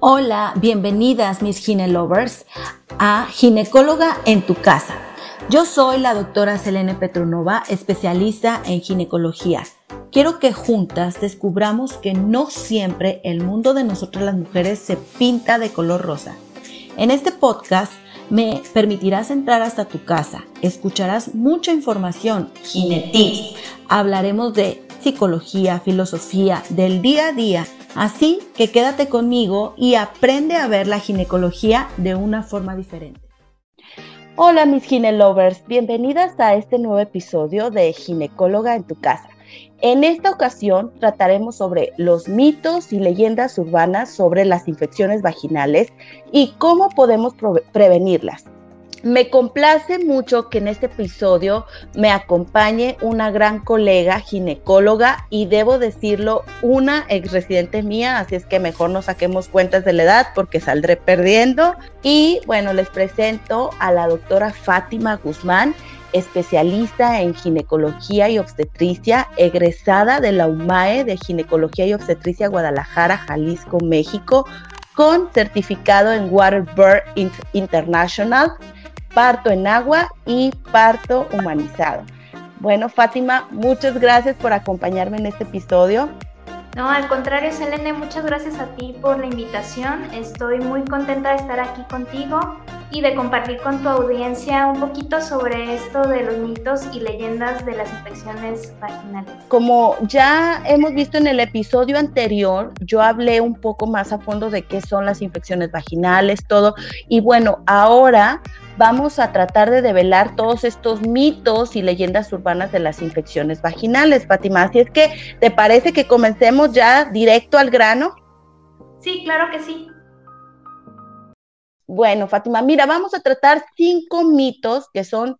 Hola, bienvenidas mis ginelovers a Ginecóloga en tu casa. Yo soy la doctora Selene Petronova, especialista en ginecología. Quiero que juntas descubramos que no siempre el mundo de nosotras las mujeres se pinta de color rosa. En este podcast me permitirás entrar hasta tu casa, escucharás mucha información, ginetics, hablaremos de psicología, filosofía, del día a día Así que quédate conmigo y aprende a ver la ginecología de una forma diferente. Hola mis ginelovers, bienvenidas a este nuevo episodio de Ginecóloga en tu casa. En esta ocasión trataremos sobre los mitos y leyendas urbanas sobre las infecciones vaginales y cómo podemos prevenirlas. Me complace mucho que en este episodio me acompañe una gran colega ginecóloga y debo decirlo, una ex residente mía, así es que mejor no saquemos cuentas de la edad porque saldré perdiendo. Y bueno, les presento a la doctora Fátima Guzmán, especialista en ginecología y obstetricia, egresada de la UMAE de Ginecología y Obstetricia Guadalajara, Jalisco, México, con certificado en Waterbird International parto en agua y parto humanizado. Bueno, Fátima, muchas gracias por acompañarme en este episodio. No, al contrario, Selene, muchas gracias a ti por la invitación. Estoy muy contenta de estar aquí contigo y de compartir con tu audiencia un poquito sobre esto de los mitos y leyendas de las infecciones vaginales. Como ya hemos visto en el episodio anterior, yo hablé un poco más a fondo de qué son las infecciones vaginales, todo. Y bueno, ahora vamos a tratar de develar todos estos mitos y leyendas urbanas de las infecciones vaginales, Fátima. Así es que, ¿te parece que comencemos ya directo al grano? Sí, claro que sí. Bueno, Fátima, mira, vamos a tratar cinco mitos que son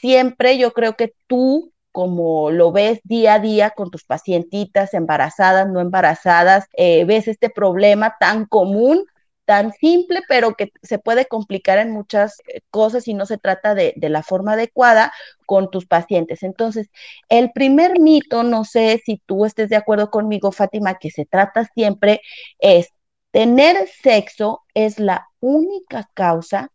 siempre, yo creo que tú, como lo ves día a día con tus pacientitas embarazadas, no embarazadas, eh, ves este problema tan común tan simple, pero que se puede complicar en muchas eh, cosas si no se trata de, la forma adecuada con tus pacientes. Entonces, el primer mito, no sé si tú estés de acuerdo conmigo, Fátima, que se trata siempre es tener sexo es la única causa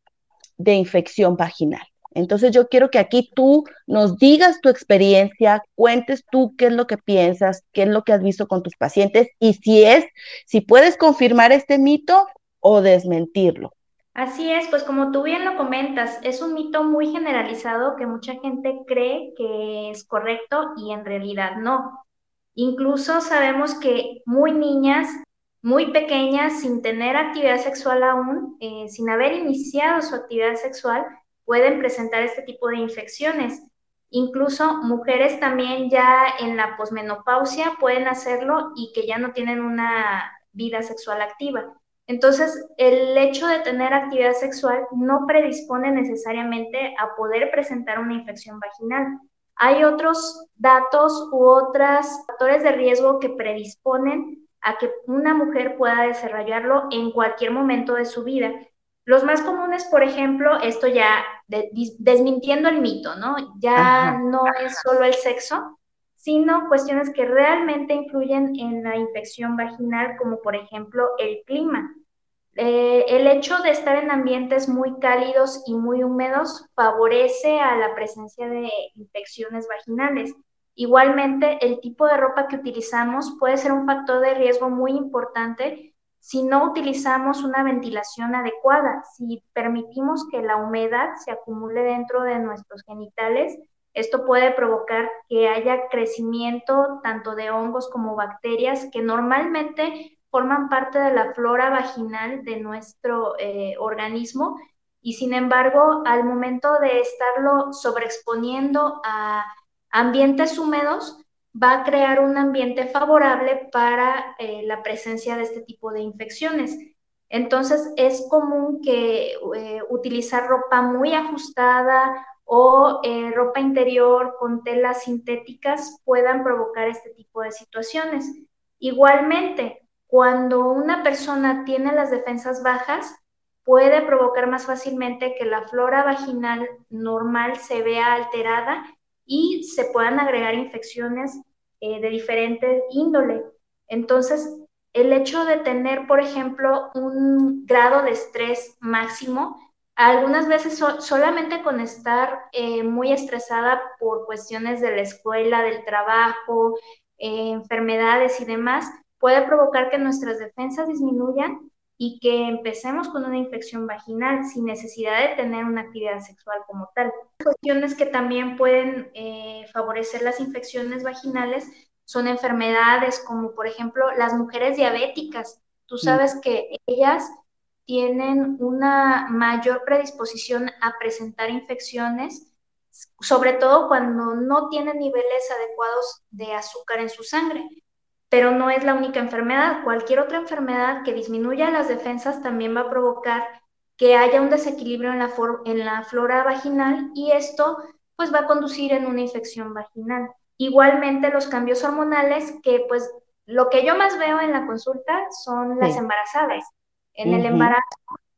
de infección vaginal. Entonces yo quiero que aquí tú nos digas tu experiencia, cuentes tú qué es lo que piensas, qué es lo que has visto con tus pacientes y si es, si puedes confirmar este mito o desmentirlo. Así es, pues como tú bien lo comentas, es un mito muy generalizado que mucha gente cree que es correcto y en realidad no. Incluso sabemos que muy niñas, muy pequeñas, sin tener actividad sexual aún, eh, sin haber iniciado su actividad sexual, pueden presentar este tipo de infecciones. Incluso mujeres también ya en la posmenopausia pueden hacerlo y que ya no tienen una vida sexual activa. Entonces, el hecho de tener actividad sexual no predispone necesariamente a poder presentar una infección vaginal. Hay otros datos u otros factores de riesgo que predisponen a que una mujer pueda desarrollarlo en cualquier momento de su vida. Los más comunes, por ejemplo, esto ya desmintiendo el mito, ¿no? Ya no es solo el sexo, sino cuestiones que realmente influyen en la infección vaginal, como por ejemplo el clima. Eh, el hecho de estar en ambientes muy cálidos y muy húmedos favorece a la presencia de infecciones vaginales. Igualmente, el tipo de ropa que utilizamos puede ser un factor de riesgo muy importante si no utilizamos una ventilación adecuada, si permitimos que la humedad se acumule dentro de nuestros genitales, esto puede provocar que haya crecimiento tanto de hongos como bacterias que normalmente forman parte de la flora vaginal de nuestro eh, organismo y sin embargo al momento de estarlo sobreexponiendo a ambientes húmedos va a crear un ambiente favorable para eh, la presencia de este tipo de infecciones. Entonces es común que eh, utilizar ropa muy ajustada o ropa interior con telas sintéticas puedan provocar este tipo de situaciones. Igualmente, cuando una persona tiene las defensas bajas, puede provocar más fácilmente que la flora vaginal normal se vea alterada y se puedan agregar infecciones eh, de diferente índole. Entonces, el hecho de tener, por ejemplo, un grado de estrés máximo, algunas veces solamente con estar eh, muy estresada por cuestiones de la escuela, del trabajo, eh, enfermedades y demás, puede provocar que nuestras defensas disminuyan y que empecemos con una infección vaginal sin necesidad de tener una actividad sexual como tal. Cuestiones que también pueden eh, favorecer las infecciones vaginales son enfermedades como por ejemplo las mujeres diabéticas. Tú sabes que ellas tienen una mayor predisposición a presentar infecciones, sobre todo cuando no tienen niveles adecuados de azúcar en su sangre pero no es la única enfermedad. Cualquier otra enfermedad que disminuya las defensas también va a provocar que haya un desequilibrio en la, en la flora vaginal y esto pues va a conducir en una infección vaginal. Igualmente los cambios hormonales que pues lo que yo más veo en la consulta son las embarazadas. En el embarazo,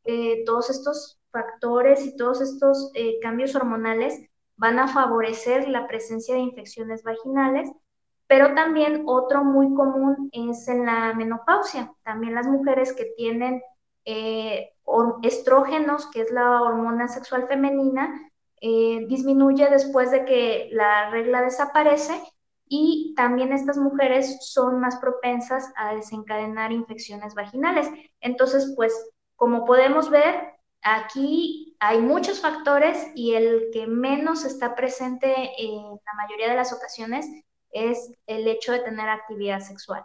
eh, todos estos factores y todos estos eh, cambios hormonales van a favorecer la presencia de infecciones vaginales pero también otro muy común es en la menopausia. También las mujeres que tienen eh, estrógenos, que es la hormona sexual femenina, eh, disminuye después de que la regla desaparece y también estas mujeres son más propensas a desencadenar infecciones vaginales. Entonces, pues, como podemos ver, aquí hay muchos factores y el que menos está presente en la mayoría de las ocasiones es el hecho de tener actividad sexual.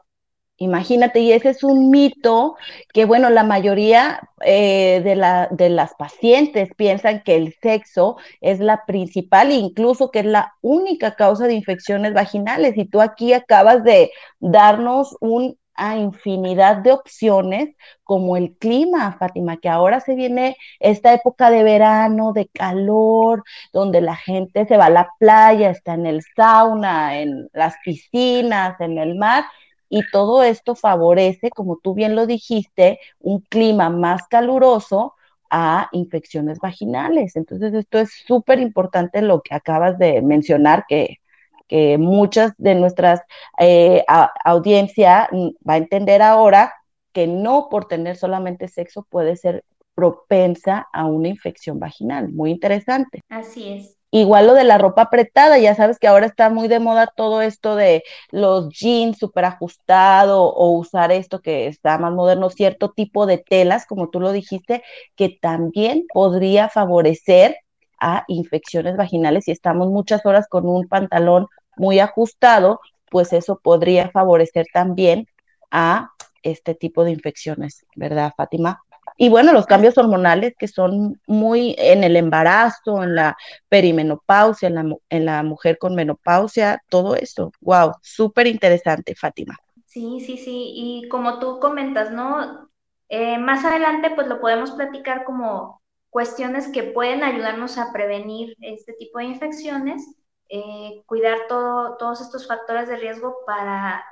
Imagínate, y ese es un mito que, bueno, la mayoría eh, de, la, de las pacientes piensan que el sexo es la principal incluso que es la única causa de infecciones vaginales. Y tú aquí acabas de darnos un a infinidad de opciones como el clima, Fátima, que ahora se viene esta época de verano, de calor, donde la gente se va a la playa, está en el sauna, en las piscinas, en el mar, y todo esto favorece, como tú bien lo dijiste, un clima más caluroso a infecciones vaginales. Entonces, esto es súper importante lo que acabas de mencionar, que que muchas de nuestras eh, audiencia mm, va a entender ahora que no por tener solamente sexo puede ser propensa a una infección vaginal. Muy interesante. Así es. Igual lo de la ropa apretada, ya sabes que ahora está muy de moda todo esto de los jeans súper ajustados o usar esto que está más moderno, cierto tipo de telas, como tú lo dijiste, que también podría favorecer a infecciones vaginales. Si estamos muchas horas con un pantalón muy ajustado, pues eso podría favorecer también a este tipo de infecciones, ¿verdad, Fátima? Y bueno, los cambios hormonales que son muy en el embarazo, en la perimenopausia, en la, mujer con menopausia, todo eso. Wow, súper interesante, Fátima. Sí, sí, sí. Y como tú comentas, ¿no? Eh, más adelante, pues lo podemos platicar como cuestiones que pueden ayudarnos a prevenir este tipo de infecciones, eh, cuidar todo, todos estos factores de riesgo para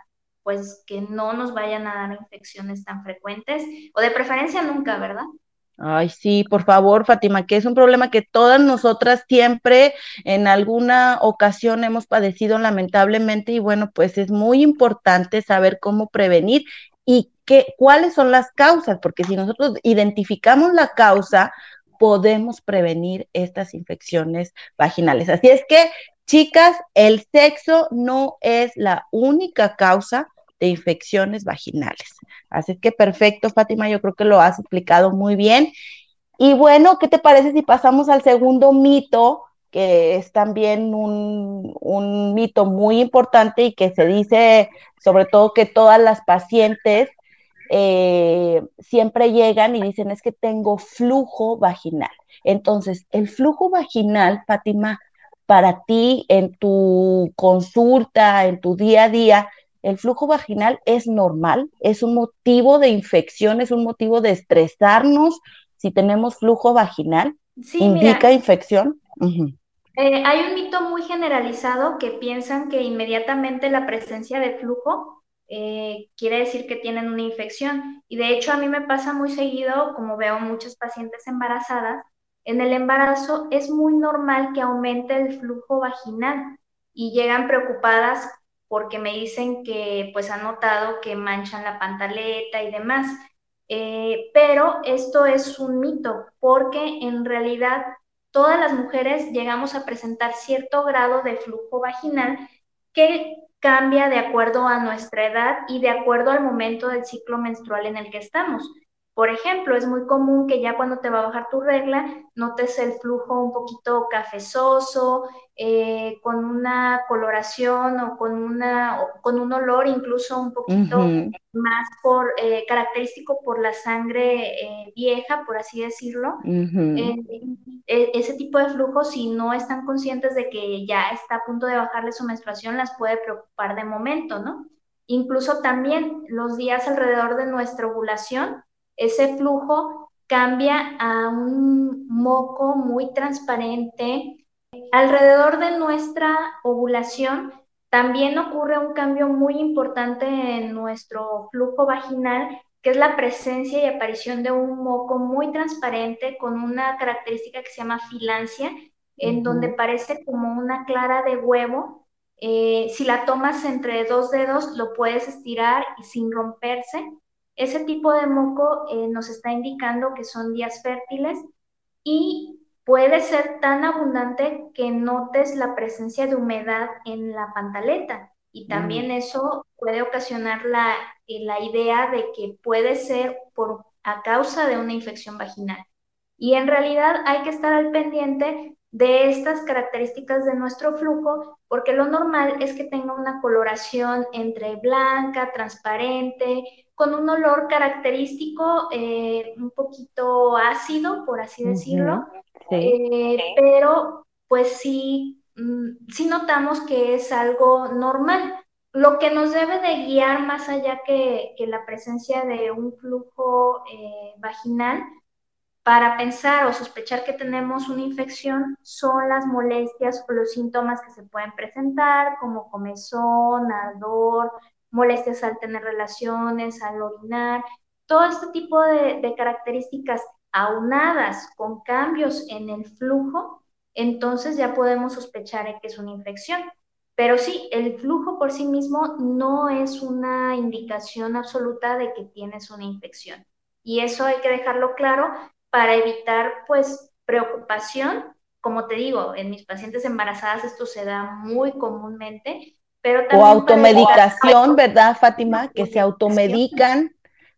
pues que no nos vayan a dar infecciones tan frecuentes o de preferencia nunca, ¿verdad? Ay, sí, por favor, Fátima, que es un problema que todas nosotras siempre en alguna ocasión hemos padecido lamentablemente y bueno, pues es muy importante saber cómo prevenir y qué, cuáles son las causas, porque si nosotros identificamos la causa, podemos prevenir estas infecciones vaginales. Así es que, chicas, el sexo no es la única causa de infecciones vaginales. Así que perfecto, Fátima, yo creo que lo has explicado muy bien. Y bueno, ¿qué te parece si pasamos al segundo mito, que es también un, un mito muy importante y que se dice sobre todo que todas las pacientes eh, siempre llegan y dicen es que tengo flujo vaginal. Entonces, el flujo vaginal, Fátima, para ti en tu consulta, en tu día a día, el flujo vaginal es normal, es un motivo de infección, es un motivo de estresarnos si tenemos flujo vaginal, indica infección. Eh, hay un mito muy generalizado que piensan que inmediatamente la presencia de flujo eh, quiere decir que tienen una infección. Y de hecho a mí me pasa muy seguido, como veo muchas pacientes embarazadas, en el embarazo es muy normal que aumente el flujo vaginal y llegan preocupadas porque me dicen que pues han notado que manchan la pantaleta y demás. Eh, pero esto es un mito, porque en realidad todas las mujeres llegamos a presentar cierto grado de flujo vaginal que cambia de acuerdo a nuestra edad y de acuerdo al momento del ciclo menstrual en el que estamos. Por ejemplo, es muy común que ya cuando te va a bajar tu regla, notes el flujo un poquito cafezoso, eh, con una coloración o con, una, con un olor incluso un poquito más por, eh, característico por la sangre eh, vieja, por así decirlo. E, ese tipo de flujo, si no están conscientes de que ya está a punto de bajarle su menstruación, las puede preocupar de momento, ¿no? Incluso también los días alrededor de nuestra ovulación, ese flujo cambia a un moco muy transparente. Alrededor de nuestra ovulación también ocurre un cambio muy importante en nuestro flujo vaginal, que es la presencia y aparición de un moco muy transparente con una característica que se llama filancia, en donde parece como una clara de huevo. Eh, si la tomas entre dos dedos, lo puedes estirar y sin romperse. Ese tipo de moco eh, nos está indicando que son días fértiles y puede ser tan abundante que notes la presencia de humedad en la pantaleta y también eso puede ocasionar la, eh, la, idea de que puede ser por, a causa de una infección vaginal. Y en realidad hay que estar al pendiente de estas características de nuestro flujo, porque lo normal es que tenga una coloración entre blanca, transparente, con un olor característico, eh, un poquito ácido, por así decirlo, eh, pero pues sí, mm, sí notamos que es algo normal. Lo que nos debe de guiar más allá que, la presencia de un flujo eh, vaginal para pensar o sospechar que tenemos una infección son las molestias o los síntomas que se pueden presentar, como comezón, ardor, molestias al tener relaciones, al orinar, todo este tipo de, características aunadas con cambios en el flujo, entonces ya podemos sospechar que es una infección. Pero sí, el flujo por sí mismo no es una indicación absoluta de que tienes una infección. Y eso hay que dejarlo claro para evitar pues preocupación. Como te digo, en mis pacientes embarazadas esto se da muy comúnmente o automedicación, ¿verdad, Fátima? Que se automedican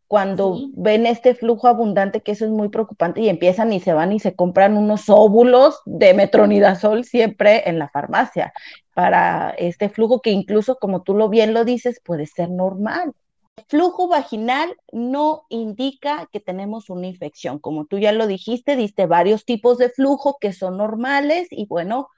cuando ven este flujo abundante, que eso es muy preocupante, y empiezan y se van y se compran unos óvulos de metronidazol siempre en la farmacia para este flujo que incluso, como tú lo bien lo dices, puede ser normal. El flujo vaginal no indica que tenemos una infección. Como tú ya lo dijiste, diste varios tipos de flujo que son normales y bueno,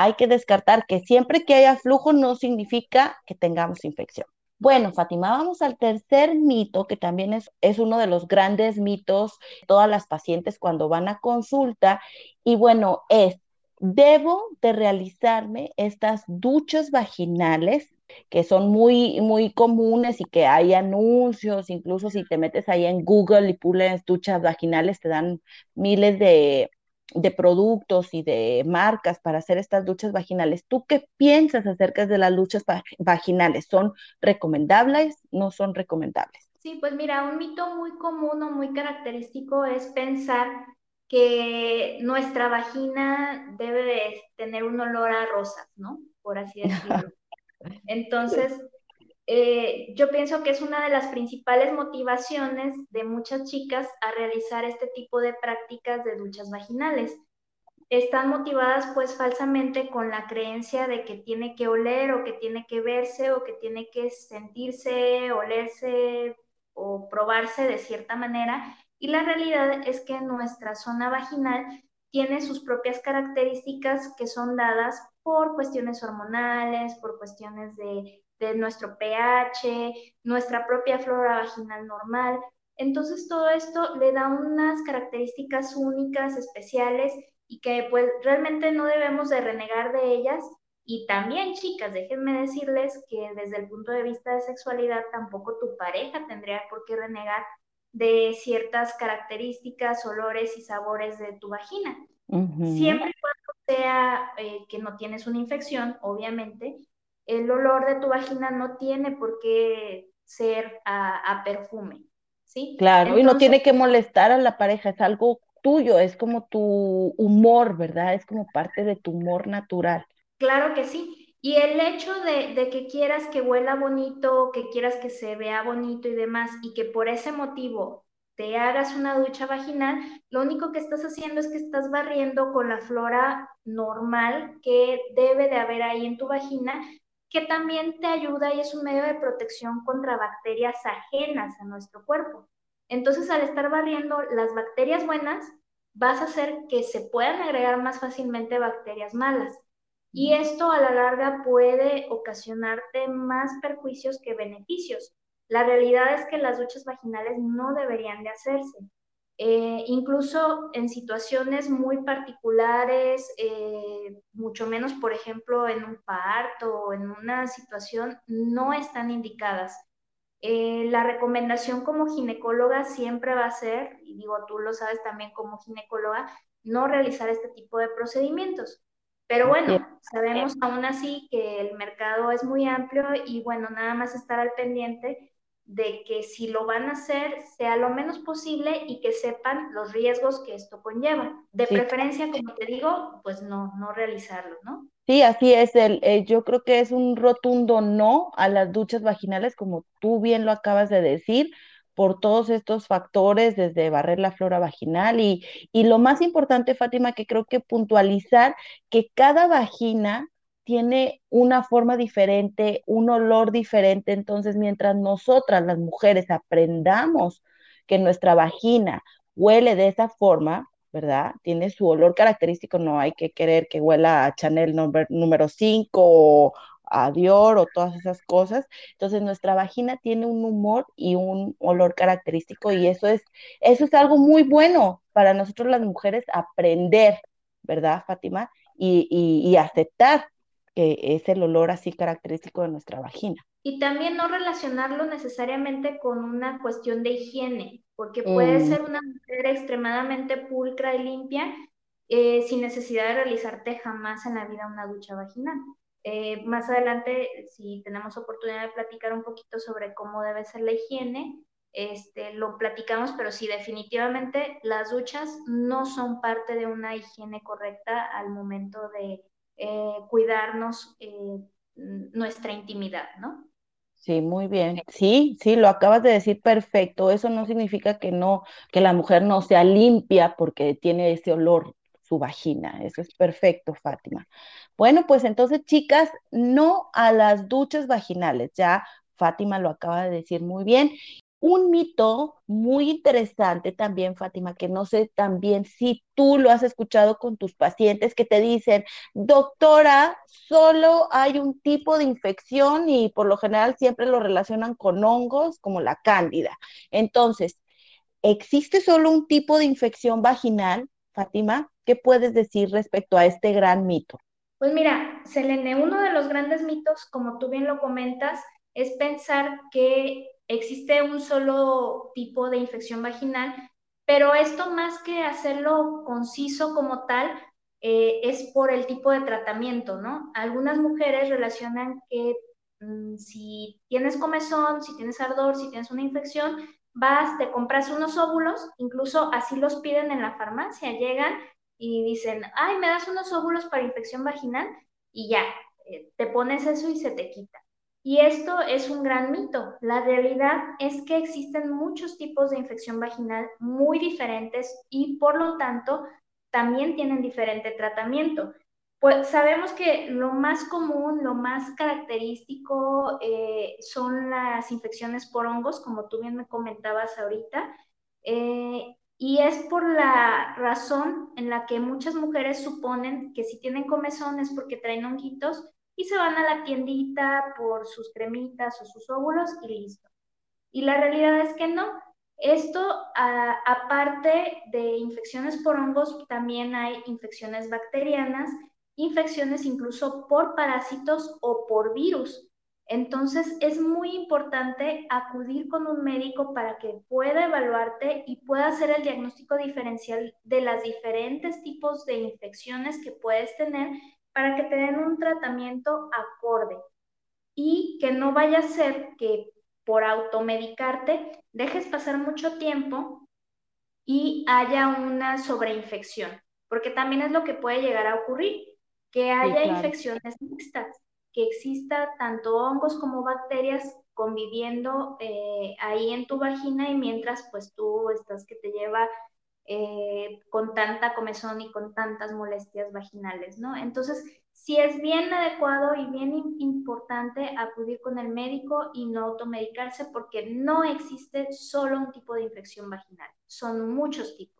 hay que descartar que siempre que haya flujo no significa que tengamos infección. Bueno, Fátima, vamos al tercer mito, que también es, es uno de los grandes mitos todas las pacientes cuando van a consulta. Y bueno, es, debo de realizarme estas duchas vaginales que son muy, muy comunes y que hay anuncios, incluso si te metes ahí en Google y pules duchas vaginales, te dan miles de, de productos y de marcas para hacer estas luchas vaginales. ¿Tú qué piensas acerca de las luchas vaginales? ¿Son recomendables? ¿No son recomendables? Sí, pues mira, un mito muy común o muy característico es pensar que nuestra vagina debe de tener un olor a rosas, ¿no? Por así decirlo. Entonces, eh, yo pienso que es una de las principales motivaciones de muchas chicas a realizar este tipo de prácticas de duchas vaginales. Están motivadas pues falsamente con la creencia de que tiene que oler o que tiene que verse o que tiene que sentirse, olerse o probarse de cierta manera. Y la realidad es que nuestra zona vaginal tiene sus propias características que son dadas por cuestiones hormonales, por cuestiones de de nuestro pH, nuestra propia flora vaginal normal. Entonces todo esto le da unas características únicas, especiales y que pues realmente no debemos de renegar de ellas. Y también, chicas, déjenme decirles que desde el punto de vista de sexualidad tampoco tu pareja tendría por qué renegar de ciertas características, olores y sabores de tu vagina. Siempre y cuando sea eh, que no tienes una infección, obviamente, el olor de tu vagina no tiene por qué ser a, perfume, ¿sí? Claro, y no tiene que molestar a la pareja, es algo tuyo, es como tu humor, ¿verdad? Es como parte de tu humor natural. Claro que sí. Y el hecho de, de, que quieras que huela bonito, que quieras que se vea bonito y demás, y que por ese motivo te hagas una ducha vaginal, lo único que estás haciendo es que estás barriendo con la flora normal que debe de haber ahí en tu vagina, que también te ayuda y es un medio de protección contra bacterias ajenas a nuestro cuerpo. Entonces, al estar barriendo las bacterias buenas, vas a hacer que se puedan agregar más fácilmente bacterias malas. Y esto a la larga puede ocasionarte más perjuicios que beneficios. La realidad es que las duchas vaginales no deberían de hacerse. Eh, incluso en situaciones muy particulares, eh, mucho menos, por ejemplo, en un parto o en una situación, no están indicadas. Eh, la recomendación como ginecóloga siempre va a ser, y digo, tú lo sabes también como ginecóloga, no realizar este tipo de procedimientos. Pero bueno, sabemos aún así que el mercado es muy amplio y bueno, nada más estar al pendiente de que si lo van a hacer sea lo menos posible y que sepan los riesgos que esto conlleva. De preferencia, como te digo, pues no, no realizarlo, ¿no? Sí, así es. El, eh, yo creo que es un rotundo no a las duchas vaginales, como tú bien lo acabas de decir, por todos estos factores, desde barrer la flora vaginal y, y lo más importante, Fátima, que creo que puntualizar que cada vagina tiene una forma diferente, un olor diferente. Entonces, mientras nosotras, las mujeres, aprendamos que nuestra vagina huele de esa forma, ¿verdad? Tiene su olor característico, no hay que querer que huela a Chanel número 5 o a Dior o todas esas cosas. Entonces, nuestra vagina tiene un humor y un olor característico y eso es, eso es algo muy bueno para nosotros las mujeres aprender, ¿verdad, Fátima? Y, y, y aceptar es el olor así característico de nuestra vagina. Y también no relacionarlo necesariamente con una cuestión de higiene, porque puede mm. ser una mujer extremadamente pulcra y limpia eh, sin necesidad de realizarte jamás en la vida una ducha vaginal. Eh, más adelante, si tenemos oportunidad de platicar un poquito sobre cómo debe ser la higiene, este, lo platicamos, pero sí, definitivamente las duchas no son parte de una higiene correcta al momento de eh, cuidarnos eh, nuestra intimidad, ¿no? Sí, muy bien. Sí, sí, lo acabas de decir perfecto. Eso no significa que no, que la mujer no sea limpia porque tiene ese olor su vagina. Eso es perfecto, Fátima. Bueno, pues entonces, chicas, no a las duchas vaginales. Ya Fátima lo acaba de decir muy bien un mito muy interesante también, Fátima, que no sé también si tú lo has escuchado con tus pacientes que te dicen, doctora, solo hay un tipo de infección y por lo general siempre lo relacionan con hongos como la cándida. Entonces, ¿existe solo un tipo de infección vaginal, Fátima? ¿Qué puedes decir respecto a este gran mito? Pues mira, Selene, uno de los grandes mitos, como tú bien lo comentas, es pensar que existe un solo tipo de infección vaginal, pero esto más que hacerlo conciso como tal, eh, es por el tipo de tratamiento, ¿no? Algunas mujeres relacionan que mm, si tienes comezón, si tienes ardor, si tienes una infección, vas, te compras unos óvulos, incluso así los piden en la farmacia, llegan y dicen, ay, me das unos óvulos para infección vaginal y ya, eh, te pones eso y se te quita. Y esto es un gran mito. La realidad es que existen muchos tipos de infección vaginal muy diferentes y por lo tanto también tienen diferente tratamiento. Pues sabemos que lo más común, lo más característico eh, son las infecciones por hongos, como tú bien me comentabas ahorita, eh, y es por la razón en la que muchas mujeres suponen que si tienen comezón es porque traen honguitos y se van a la tiendita por sus cremitas o sus óvulos y listo. Y la realidad es que no. Esto, aparte de infecciones por hongos, también hay infecciones bacterianas, infecciones incluso por parásitos o por virus. Entonces es muy importante acudir con un médico para que pueda evaluarte y pueda hacer el diagnóstico diferencial de las diferentes tipos de infecciones que puedes tener para que te den un tratamiento acorde. y que no vaya a ser que por automedicarte dejes pasar mucho tiempo y haya una sobreinfección, porque también es lo que puede llegar a ocurrir, que haya infecciones mixtas, que exista tanto hongos como bacterias conviviendo eh, ahí en tu vagina y mientras pues tú estás que te lleva eh, con tanta comezón y con tantas molestias vaginales, ¿no? Entonces, sí es bien adecuado y bien importante acudir con el médico y no automedicarse porque no existe solo un tipo de infección vaginal, son muchos tipos.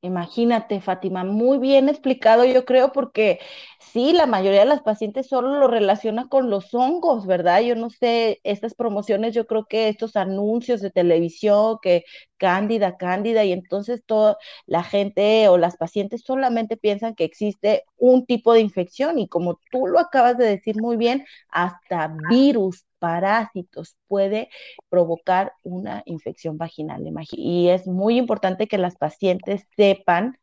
Imagínate, Fátima, muy bien explicado, yo creo, porque sí, la mayoría de las pacientes solo lo relaciona con los hongos, ¿verdad? Yo no sé, estas promociones, yo creo que estos anuncios de televisión, que cándida, cándida, y entonces toda la gente o las pacientes solamente piensan que existe un tipo de infección, y como tú lo acabas de decir muy bien, hasta virus parásitos puede provocar una infección vaginal. Y es muy importante que las pacientes sepan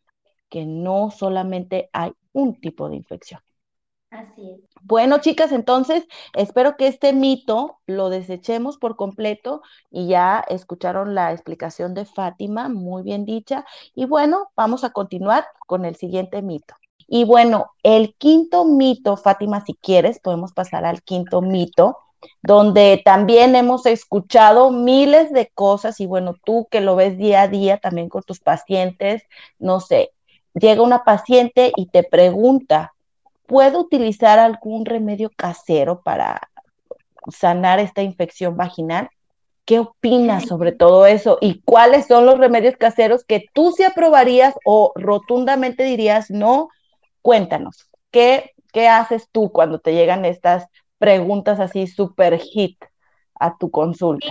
que no solamente hay un tipo de infección. Así es. Bueno, chicas, entonces espero que este mito lo desechemos por completo y ya escucharon la explicación de Fátima, muy bien dicha. Y bueno, vamos a continuar con el siguiente mito. Y bueno, el quinto mito, Fátima, si quieres, podemos pasar al quinto mito, donde también hemos escuchado miles de cosas y bueno, tú que lo ves día a día también con tus pacientes, no sé, llega una paciente y te pregunta, ¿puedo utilizar algún remedio casero para sanar esta infección vaginal? ¿Qué opinas sobre todo eso? ¿Y cuáles son los remedios caseros que tú sí aprobarías o rotundamente dirías no? Cuéntanos, ¿qué, qué haces tú cuando te llegan estas preguntas así super hit a tu consulta?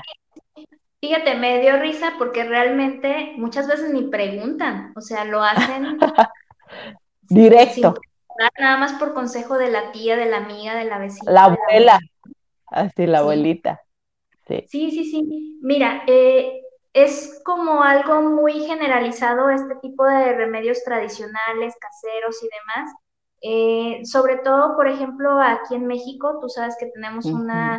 Fíjate, me dio risa porque realmente muchas veces ni preguntan, o sea, lo hacen directo. nada más por consejo de la tía, de la amiga, de la vecina. La abuela, así la abuelita. Sí. sí, sí, sí. Mira, eh, es como algo muy generalizado este tipo de remedios tradicionales, caseros y demás, eh, sobre todo, por ejemplo, aquí en México, tú sabes que tenemos una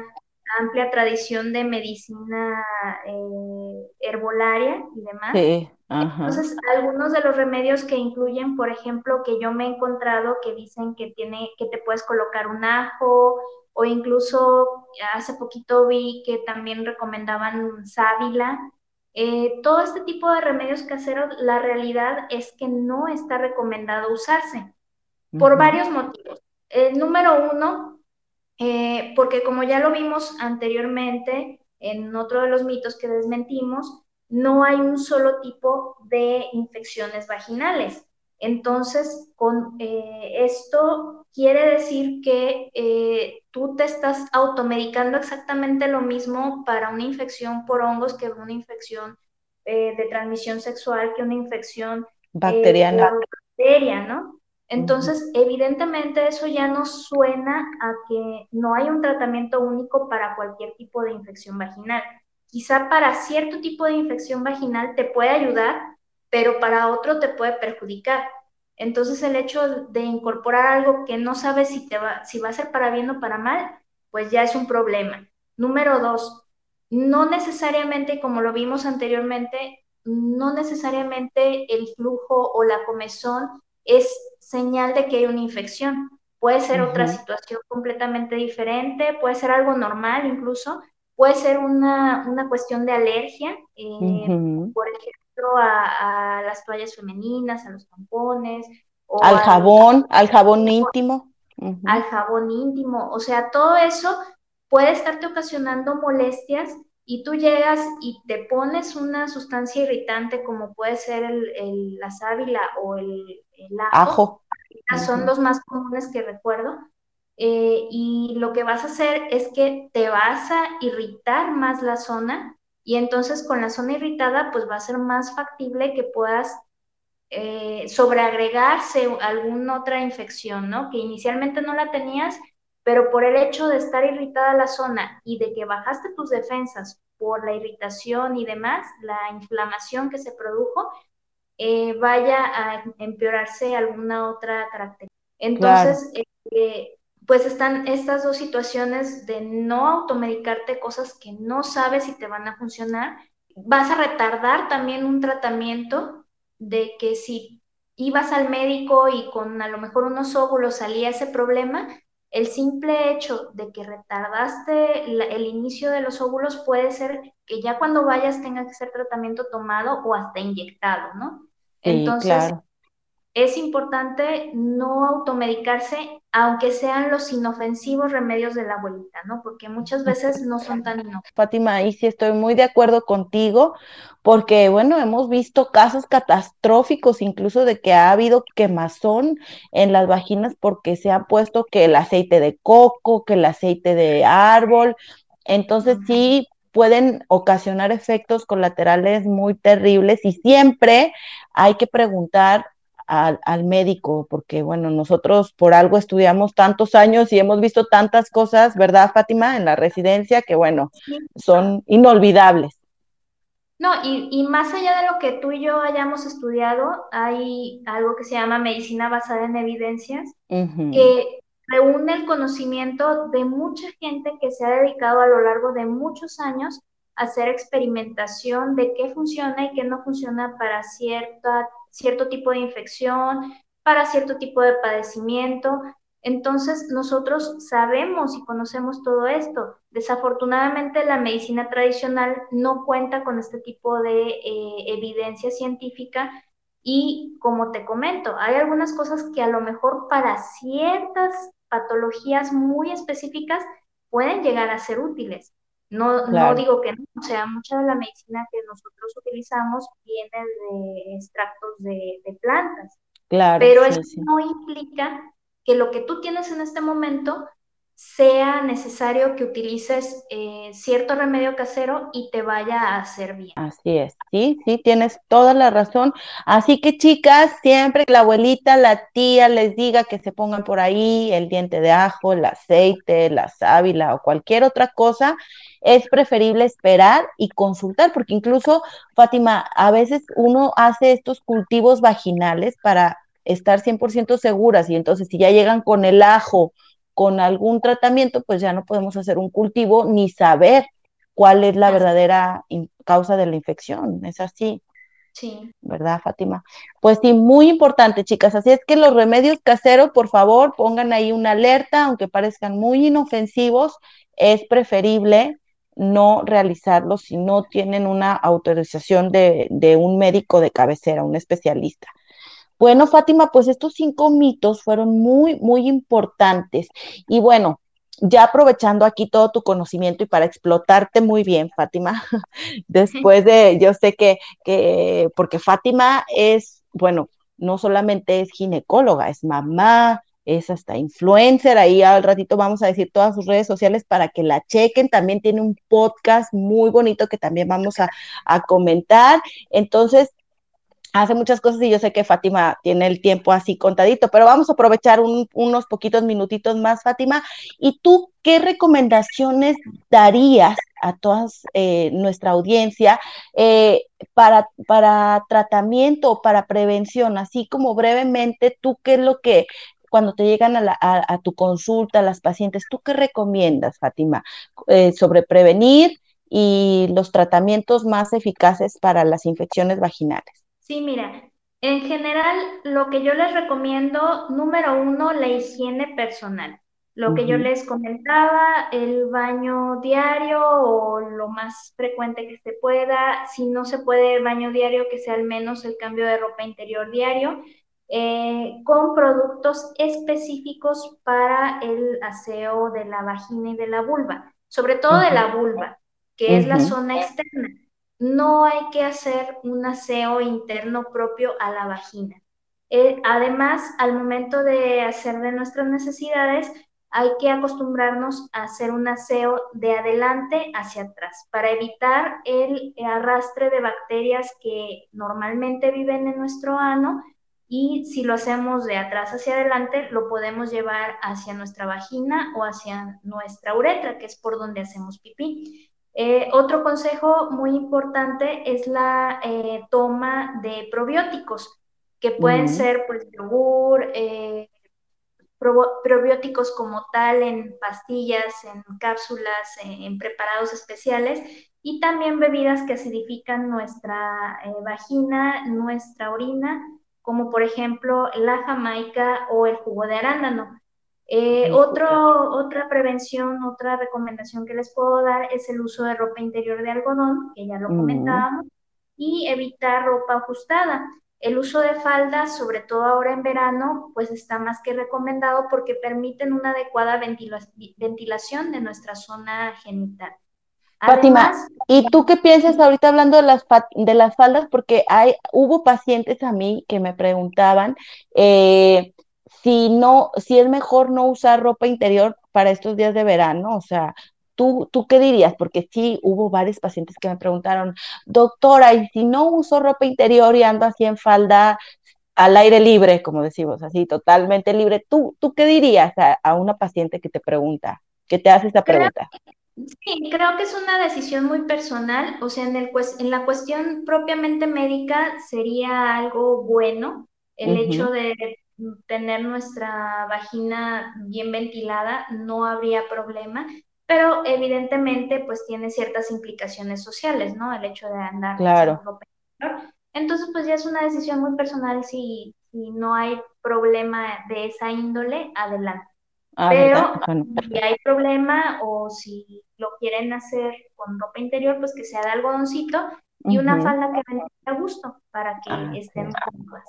amplia tradición de medicina eh, herbolaria y demás. Sí, Entonces, algunos de los remedios que incluyen, por ejemplo, que yo me he encontrado que dicen que tiene, que te puedes colocar un ajo, o incluso hace poquito vi que también recomendaban sábila. Eh, todo este tipo de remedios caseros, la realidad es que no está recomendado usarse por varios motivos. El número uno, eh, porque como ya lo vimos anteriormente en otro de los mitos que desmentimos, no hay un solo tipo de infecciones vaginales. Entonces, con eh, esto quiere decir que eh, tú te estás automedicando exactamente lo mismo para una infección por hongos que una infección de transmisión sexual, que una infección bacteriana. bacteria, ¿no? Entonces, evidentemente eso ya nos suena a que no hay un tratamiento único para cualquier tipo de infección vaginal. Quizá para cierto tipo de infección vaginal te puede ayudar, pero para otro te puede perjudicar. Entonces, el hecho de incorporar algo que no sabes si, te va, si va a ser para bien o para mal, pues ya es un problema. Número dos, no necesariamente, como lo vimos anteriormente, no necesariamente el flujo o la comezón es señal de que hay una infección. Puede ser otra situación completamente diferente, puede ser algo normal incluso, puede ser una, cuestión de alergia, eh, por ejemplo, a, las toallas femeninas, a los tampones. O al jabón, al jabón íntimo. Al jabón íntimo. O sea, todo eso puede estarte ocasionando molestias y tú llegas y te pones una sustancia irritante como puede ser el, la sábila o el, ajo, son los más comunes que recuerdo, eh, y lo que vas a hacer es que te vas a irritar más la zona y entonces con la zona irritada pues va a ser más factible que puedas eh, sobreagregarse alguna otra infección, ¿no? Que inicialmente no la tenías, pero por el hecho de estar irritada la zona y de que bajaste tus defensas por la irritación y demás, la inflamación que se produjo, eh, vaya a empeorarse alguna otra característica. Entonces, eh, pues están estas dos situaciones de no automedicarte cosas que no sabes si te van a funcionar. Vas a retardar también un tratamiento de que si ibas al médico y con a lo mejor unos óvulos salía ese problema, el simple hecho de que retardaste el inicio de los óvulos puede ser que ya cuando vayas tenga que ser tratamiento tomado o hasta inyectado, ¿no? Entonces, es importante no automedicarse, aunque sean los inofensivos remedios de la abuelita, ¿no? Porque muchas veces no son tan inofensivos. Fátima, ahí sí estoy muy de acuerdo contigo, porque bueno, hemos visto casos catastróficos, incluso de que ha habido quemazón en las vaginas porque se ha puesto que el aceite de coco, que el aceite de árbol. Entonces sí, pueden ocasionar efectos colaterales muy terribles y siempre hay que preguntar al, médico, porque bueno, nosotros por algo estudiamos tantos años y hemos visto tantas cosas, ¿verdad, Fátima? En la residencia que bueno, son inolvidables. No, y, más allá de lo que tú y yo hayamos estudiado, hay algo que se llama medicina basada en evidencias, que reúne el conocimiento de mucha gente que se ha dedicado a lo largo de muchos años a hacer experimentación de qué funciona y qué no funciona para cierta cierto tipo de infección, para cierto tipo de padecimiento. Entonces, nosotros sabemos y conocemos todo esto. Desafortunadamente, la medicina tradicional no cuenta con este tipo de eh, evidencia científica y, como te comento, hay algunas cosas que a lo mejor para ciertas patologías muy específicas pueden llegar a ser útiles. No, no digo que no, o sea, mucha de la medicina que nosotros utilizamos viene de extractos de, plantas. Claro. Pero eso no implica que lo que tú tienes en este momento sea necesario que utilices eh, cierto remedio casero y te vaya a hacer bien. Así es, sí, sí, tienes toda la razón. Así que chicas, siempre que la abuelita, la tía les diga que se pongan por ahí el diente de ajo, el aceite, la sábila o cualquier otra cosa, es preferible esperar y consultar, porque incluso, Fátima, a veces uno hace estos cultivos vaginales para estar 100% seguras y entonces si ya llegan con el ajo, con algún tratamiento, pues ya no podemos hacer un cultivo ni saber cuál es la verdadera causa de la infección. Es así. Sí. ¿Verdad, Fátima? Pues sí, muy importante, chicas. Así es que los remedios caseros, por favor, pongan ahí una alerta, aunque parezcan muy inofensivos, es preferible no realizarlo si no tienen una autorización de, de un médico de cabecera, un especialista. Bueno, Fátima, pues estos cinco mitos fueron muy, muy importantes. Y bueno, ya aprovechando aquí todo tu conocimiento y para explotarte muy bien, Fátima, después de, yo sé que, que, porque Fátima es, bueno, no solamente es ginecóloga, es mamá, es hasta influencer, ahí al ratito vamos a decir todas sus redes sociales para que la chequen, también tiene un podcast muy bonito que también vamos a, comentar, entonces hace muchas cosas y yo sé que Fátima tiene el tiempo así contadito, pero vamos a aprovechar unos poquitos minutitos más, Fátima, y tú, ¿qué recomendaciones darías a toda eh, nuestra audiencia eh, para, para tratamiento o para prevención, así como brevemente, tú qué es lo que cuando te llegan a, tu consulta las pacientes, ¿tú qué recomiendas, Fátima, eh, sobre prevenir y los tratamientos más eficaces para las infecciones vaginales? Sí, mira, en general lo que yo les recomiendo, número uno, la higiene personal. Lo que yo les comentaba, el baño diario o lo más frecuente que se pueda. Si no se puede baño diario, que sea al menos el cambio de ropa interior diario. Eh, con productos específicos para el aseo de la vagina y de la vulva, sobre todo de la vulva, que es la zona externa. No hay que hacer un aseo interno propio a la vagina. Eh, además, al momento de hacer de nuestras necesidades, hay que acostumbrarnos a hacer un aseo de adelante hacia atrás para evitar el arrastre de bacterias que normalmente viven en nuestro ano y si lo hacemos de atrás hacia adelante, lo podemos llevar hacia nuestra vagina o hacia nuestra uretra, que es por donde hacemos pipí. Eh, otro consejo muy importante es la eh, toma de probióticos, que pueden ser pues yogur, eh, probióticos como tal en pastillas, en cápsulas, en, preparados especiales y también bebidas que acidifican nuestra vagina, nuestra orina, como por ejemplo la jamaica o el jugo de arándano. Eh, otro, otra prevención, otra recomendación que les puedo dar es el uso de ropa interior de algodón, que ya lo comentábamos, y evitar ropa ajustada. El uso de faldas, sobre todo ahora en verano, pues está más que recomendado porque permiten una adecuada ventilación de nuestra zona genital. Fátima, ¿y tú qué piensas ahorita hablando de las, de las faldas? Porque hay, hubo pacientes a mí que me preguntaban eh, si no, si es mejor no usar ropa interior para estos días de verano, o sea, ¿Tú, ¿Tú qué dirías? Porque sí, hubo varios pacientes que me preguntaron, doctora, ¿y si no uso ropa interior y ando así en falda al aire libre, como decimos, así totalmente libre? ¿Tú, tú qué dirías a, una paciente que te pregunta, que te hace esta pregunta? Sí, creo que es una decisión muy personal, o sea, en, el, en la cuestión propiamente médica sería algo bueno el hecho de tener nuestra vagina bien ventilada, no habría problema pero evidentemente pues tiene ciertas implicaciones sociales, ¿no? El hecho de andar claro. ropa Entonces pues ya es una decisión muy personal si, si no hay problema de esa índole, adelante. Ah, pero si hay problema o si lo quieren hacer con ropa interior, pues que sea de algodoncito y una falda que venga a gusto para que ah, estén cómodas.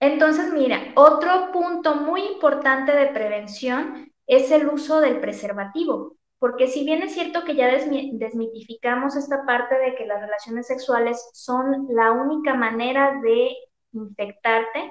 Entonces, mira, otro punto muy importante de prevención es el uso del preservativo porque si bien es cierto que ya desmitificamos esta parte de que las relaciones sexuales son la única manera de infectarte,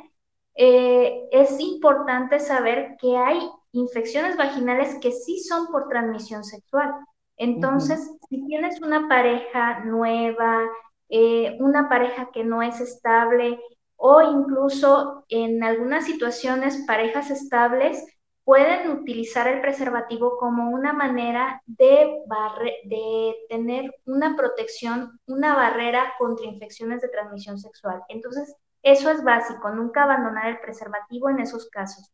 eh, es importante saber que hay infecciones vaginales que sí son por transmisión sexual. Entonces, si tienes una pareja nueva, eh, una pareja que no es estable o incluso en algunas situaciones parejas estables, pueden utilizar el preservativo como una manera de, tener una protección, una barrera contra infecciones de transmisión sexual. Entonces, eso es básico, nunca abandonar el preservativo en esos casos.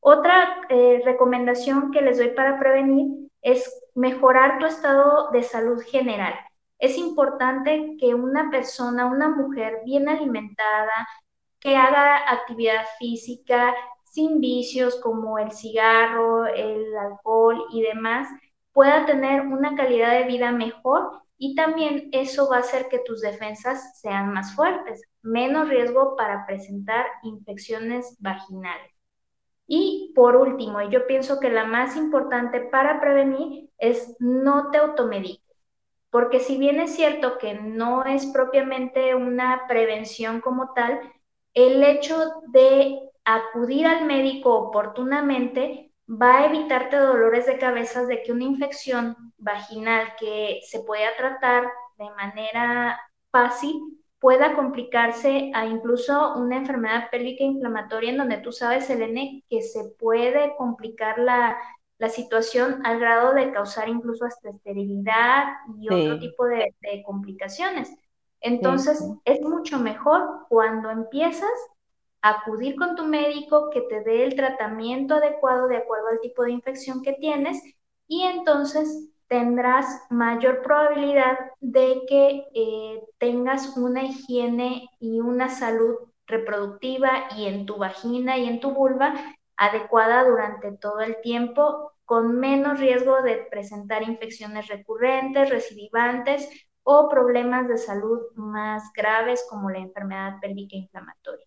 Otra eh, recomendación que les doy para prevenir es mejorar tu estado de salud general. Es importante que una persona, una mujer bien alimentada, que haga actividad física, sin vicios como el cigarro, el alcohol y demás, pueda tener una calidad de vida mejor y también eso va a hacer que tus defensas sean más fuertes, menos riesgo para presentar infecciones vaginales. Y por último, yo pienso que la más importante para prevenir es no te automediques, porque si bien es cierto que no es propiamente una prevención como tal, el hecho de acudir al médico oportunamente va a evitarte dolores de cabeza de que una infección vaginal que se pueda tratar de manera fácil pueda complicarse a incluso una enfermedad pélvica inflamatoria en donde tú sabes, Elene, que se puede complicar la, situación al grado de causar incluso hasta esterilidad y otro tipo de, complicaciones. Entonces, es mucho mejor cuando empiezas acudir con tu médico que te dé el tratamiento adecuado de acuerdo al tipo de infección que tienes y entonces tendrás mayor probabilidad de que eh, tengas una higiene y una salud reproductiva y en tu vagina y en tu vulva adecuada durante todo el tiempo con menos riesgo de presentar infecciones recurrentes, recidivantes o problemas de salud más graves como la enfermedad pélvica inflamatoria.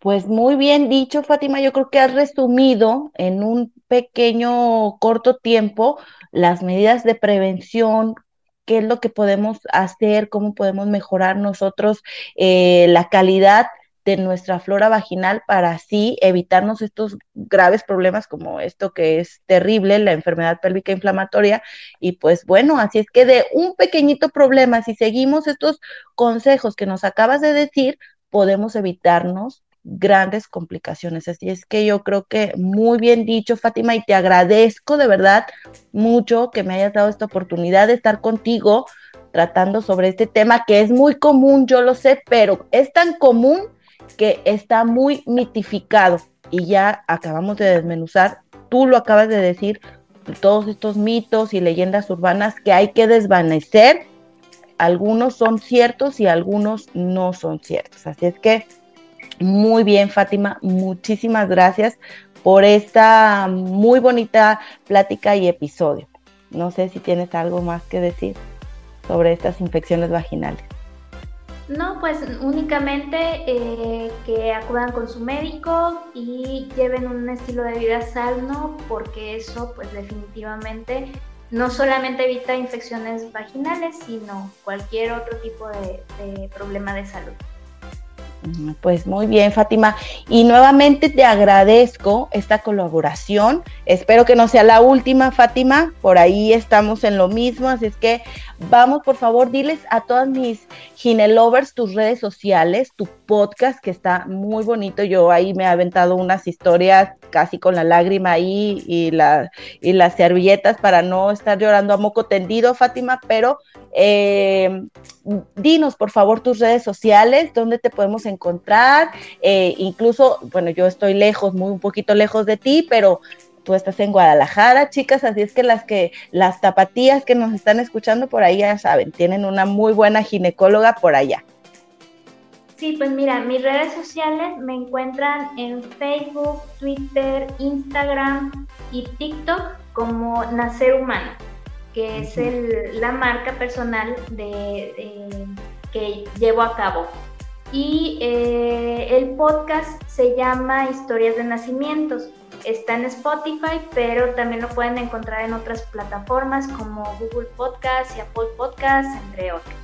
Pues muy bien dicho, Fátima. Yo creo que has resumido en un pequeño, corto tiempo las medidas de prevención, qué es lo que podemos hacer, cómo podemos mejorar nosotros eh, la calidad de nuestra flora vaginal para así evitarnos estos graves problemas como esto que es terrible, la enfermedad pélvica inflamatoria. Y pues bueno, así es que de un pequeñito problema, si seguimos estos consejos que nos acabas de decir, podemos evitarnos grandes complicaciones. Así es que yo creo que muy bien dicho, Fátima, y te agradezco de verdad mucho que me hayas dado esta oportunidad de estar contigo tratando sobre este tema que es muy común, yo lo sé, pero es tan común que está muy mitificado y ya acabamos de desmenuzar, tú lo acabas de decir, todos estos mitos y leyendas urbanas que hay que desvanecer. Algunos son ciertos y algunos no son ciertos. Así es que muy bien, Fátima, muchísimas gracias por esta muy bonita plática y episodio. No sé si tienes algo más que decir sobre estas infecciones vaginales. No, pues únicamente eh, que acudan con su médico y lleven un estilo de vida sano porque eso pues definitivamente no solamente evita infecciones vaginales, sino cualquier otro tipo de problema de salud. Pues muy bien, Fátima. Y nuevamente te agradezco esta colaboración. Espero que no sea la última, Fátima. Por ahí estamos en lo mismo. Así es que vamos, por favor, diles a todas mis ginelovers tus redes sociales, tu podcast, que está muy bonito. Yo ahí me he aventado unas historias casi con la lágrima ahí y, y las servilletas para no estar llorando a moco tendido, Fátima. Pero eh, dinos, por favor, tus redes sociales, dónde te podemos encontrar. Eh, incluso, bueno, yo estoy lejos, muy un poquito lejos de ti, pero tú estás en Guadalajara, chicas, así es que las que las tapatías que nos están escuchando por ahí ya saben, tienen una muy buena ginecóloga por allá. Sí, pues mira, mis redes sociales me encuentran en Facebook, Twitter, Instagram y TikTok como Nacer Humano, que es la marca personal de, que llevo a cabo. Y eh, el podcast se llama Historias de Nacimientos. Está en Spotify, pero también lo pueden encontrar en otras plataformas como Google Podcast y Apple Podcast, entre otras.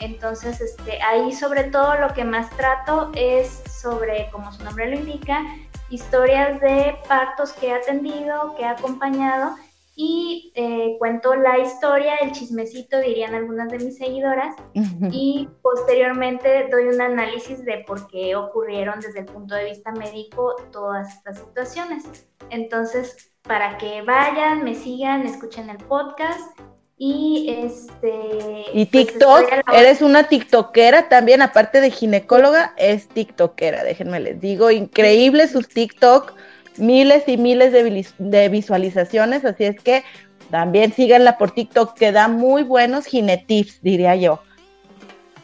Entonces, este, ahí sobre todo lo que más trato es sobre, como su nombre lo indica, historias de partos que he atendido, que he acompañado y eh, cuento la historia, el chismecito, dirían algunas de mis seguidoras, y posteriormente doy un análisis de por qué ocurrieron desde el punto de vista médico todas estas situaciones. Entonces, para que vayan, me sigan, escuchen el podcast. Y este. Y pues, TikTok, eres una TikTokera también, aparte de ginecóloga, es TikTokera, déjenme les digo, increíble sus TikTok miles y miles de, visualizaciones, así es que también síganla por TikTok, que da muy buenos ginetips, diría yo.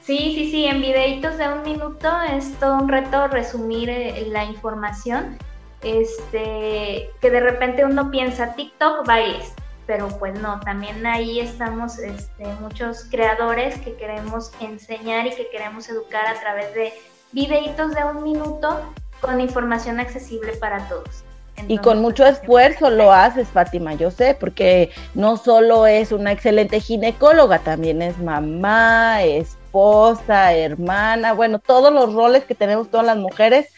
Sí, sí, sí, en videitos de un minuto es todo un reto resumir eh, la información. Este, que de repente uno piensa TikTok bailes, pero pues no, también ahí estamos este, muchos creadores que queremos enseñar y que queremos educar a través de videitos de un minuto con información accesible para todos. Y con mucho esfuerzo lo haces, Fátima, yo sé, porque no solo es una excelente ginecóloga, también es mamá, esposa, hermana, bueno, todos los roles que tenemos todas las mujeres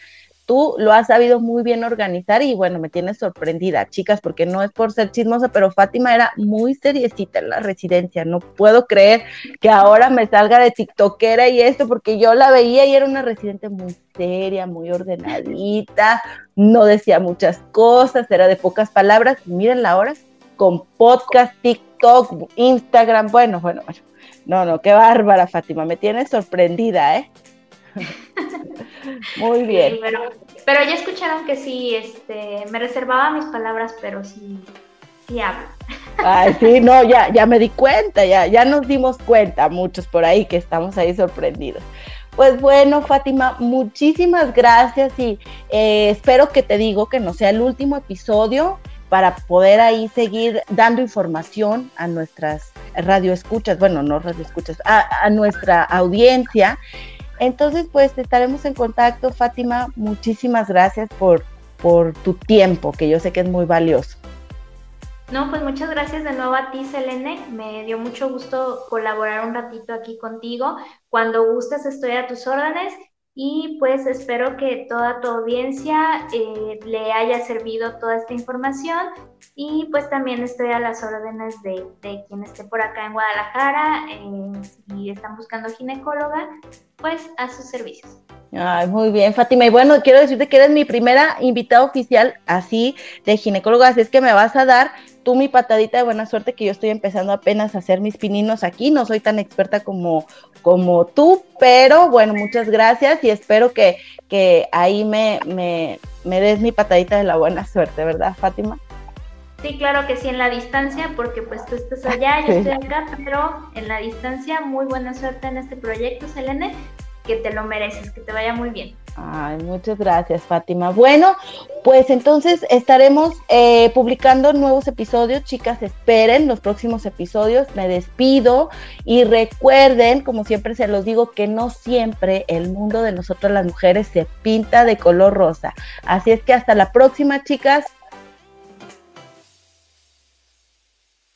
tú lo has sabido muy bien organizar y bueno, me tienes sorprendida, chicas, porque no es por ser chismosa, pero Fátima era muy seriecita en la residencia. No puedo creer que ahora me salga de TikTokera y esto, porque yo la veía y era una residente muy seria, muy ordenadita, no decía muchas cosas, era de pocas palabras. Mírenla ahora con podcast, TikTok, Instagram, bueno, bueno, bueno. No, no, qué bárbara, Fátima, me tienes sorprendida, ¿eh? Muy bien. pero, ya escucharon que sí, este, me reservaba mis palabras, pero sí, sí hablo. Ay, sí, no, ya, ya me di cuenta, ya, ya nos dimos cuenta, muchos por ahí que estamos ahí sorprendidos. Pues bueno, Fátima, muchísimas gracias y eh, espero que te digo que no sea el último episodio para poder ahí seguir dando información a nuestras radioescuchas, bueno, no radioescuchas, a, a nuestra audiencia entonces, pues estaremos en contacto, Fátima. Muchísimas gracias por, por tu tiempo, que yo sé que es muy valioso. No, pues muchas gracias de nuevo a ti, Selene. Me dio mucho gusto colaborar un ratito aquí contigo. Cuando gustes, estoy a tus órdenes y pues espero que toda tu audiencia eh, le haya servido toda esta información Y pues también estoy a las órdenes de, de quien esté por acá en Guadalajara. Eh, si están buscando ginecóloga, pues a sus servicios. Ay, muy bien, Fátima. Y bueno, quiero decirte que eres mi primera invitada oficial así de ginecóloga, así es que me vas a dar tú mi patadita de buena suerte que yo estoy empezando apenas a hacer mis pininos aquí, no soy tan experta como, como tú, pero bueno, muchas gracias y espero que, que ahí me, me, me des mi patadita de la buena suerte, ¿verdad, Fátima? Sí, claro que sí, en la distancia, porque pues tú estás allá, yo estoy acá, pero en la distancia, muy buena suerte en este proyecto, Selene, que te lo mereces, que te vaya muy bien. Ay, muchas gracias, Fátima. Bueno, pues entonces estaremos eh, publicando nuevos episodios. Chicas, esperen los próximos episodios. Me despido y recuerden, como siempre se los digo, que no siempre el mundo de nosotros las mujeres se pinta de color rosa. Así es que hasta la próxima, chicas.